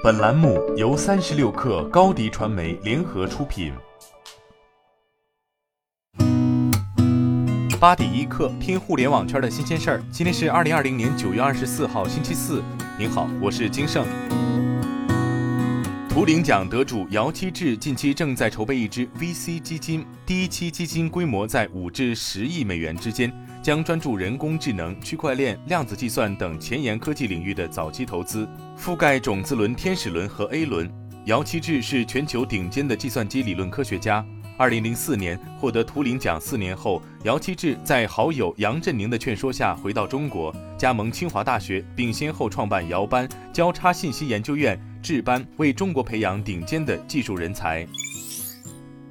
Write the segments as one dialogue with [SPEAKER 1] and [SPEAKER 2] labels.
[SPEAKER 1] 本栏目由三十六氪高低传媒联合出品。八点一刻，听互联网圈的新鲜事儿。今天是二零二零年九月二十四号，星期四。您好，我是金盛。图灵奖得主姚期智近期正在筹备一支 VC 基金，第一期基金规模在五至十亿美元之间。将专注人工智能、区块链、量子计算等前沿科技领域的早期投资，覆盖种子轮、天使轮和 A 轮。姚期智是全球顶尖的计算机理论科学家。二零零四年获得图灵奖，四年后，姚期智在好友杨振宁的劝说下回到中国，加盟清华大学，并先后创办姚班、交叉信息研究院、智班，为中国培养顶尖的技术人才。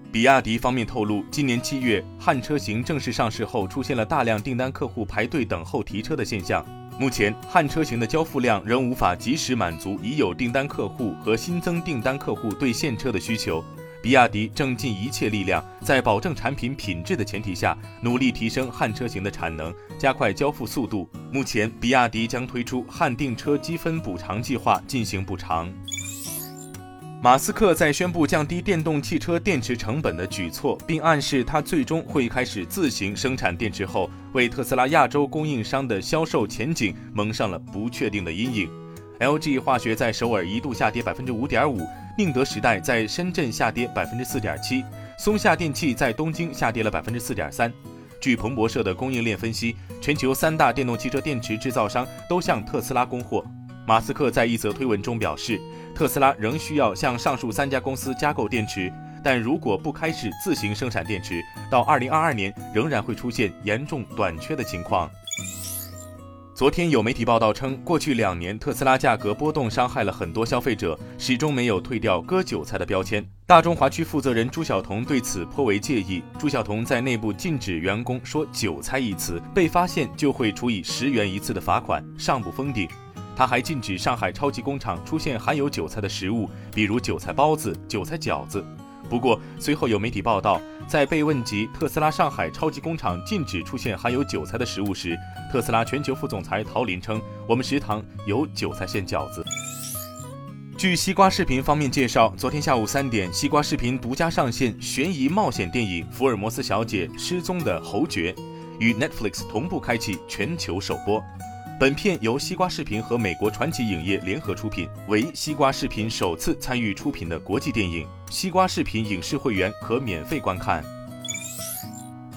[SPEAKER 1] 比亚迪方面透露，今年七月汉车型正式上市后，出现了大量订单客户排队等候提车的现象。目前，汉车型的交付量仍无法及时满足已有订单客户和新增订单客户对现车的需求。比亚迪正尽一切力量，在保证产品品质的前提下，努力提升汉车型的产能，加快交付速度。目前，比亚迪将推出汉订车积分补偿计划进行补偿。马斯克在宣布降低电动汽车电池成本的举措，并暗示他最终会开始自行生产电池后，为特斯拉亚洲供应商的销售前景蒙上了不确定的阴影。LG 化学在首尔一度下跌百分之五点五，宁德时代在深圳下跌百分之四点七，松下电器在东京下跌了百分之四点三。据彭博社的供应链分析，全球三大电动汽车电池制造商都向特斯拉供货。马斯克在一则推文中表示，特斯拉仍需要向上述三家公司加购电池，但如果不开始自行生产电池，到二零二二年仍然会出现严重短缺的情况。昨天有媒体报道称，过去两年特斯拉价格波动伤害了很多消费者，始终没有退掉割韭菜的标签。大中华区负责人朱晓彤对此颇为介意。朱晓彤在内部禁止员工说“韭菜”一词，被发现就会处以十元一次的罚款，上不封顶。他还禁止上海超级工厂出现含有韭菜的食物，比如韭菜包子、韭菜饺子。不过，随后有媒体报道，在被问及特斯拉上海超级工厂禁止出现含有韭菜的食物时，特斯拉全球副总裁陶林称：“我们食堂有韭菜馅饺子。”据西瓜视频方面介绍，昨天下午三点，西瓜视频独家上线悬疑冒险电影《福尔摩斯小姐失踪的侯爵》，与 Netflix 同步开启全球首播。本片由西瓜视频和美国传奇影业联合出品，为西瓜视频首次参与出品的国际电影。西瓜视频影视会员可免费观看。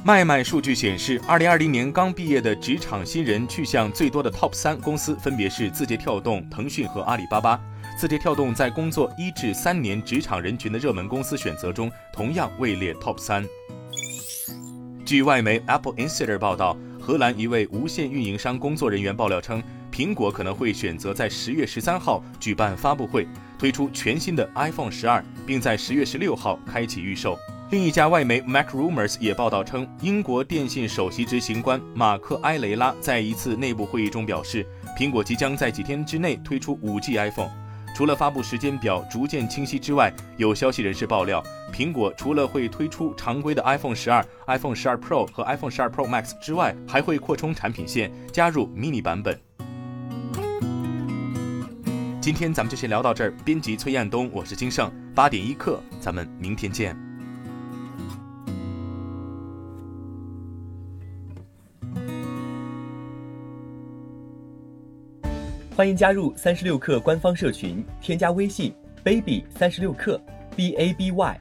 [SPEAKER 1] 卖卖数据显示，二零二零年刚毕业的职场新人去向最多的 Top 三公司分别是字节跳动、腾讯和阿里巴巴。字节跳动在工作一至三年职场人群的热门公司选择中，同样位列 Top 三。据外媒 Apple Insider 报道。荷兰一位无线运营商工作人员爆料称，苹果可能会选择在十月十三号举办发布会，推出全新的 iPhone 十二，并在十月十六号开启预售。另一家外媒 Mac Rumors 也报道称，英国电信首席执行官马克埃雷拉在一次内部会议中表示，苹果即将在几天之内推出 5G iPhone。除了发布时间表逐渐清晰之外，有消息人士爆料，苹果除了会推出常规的 iPhone 十二、iPhone 十二 Pro 和 iPhone 十二 Pro Max 之外，还会扩充产品线，加入 mini 版本。今天咱们就先聊到这儿。编辑崔彦东，我是金盛，八点一刻，咱们明天见。
[SPEAKER 2] 欢迎加入三十六氪官方社群，添加微信 baby 三十六氪 b a b y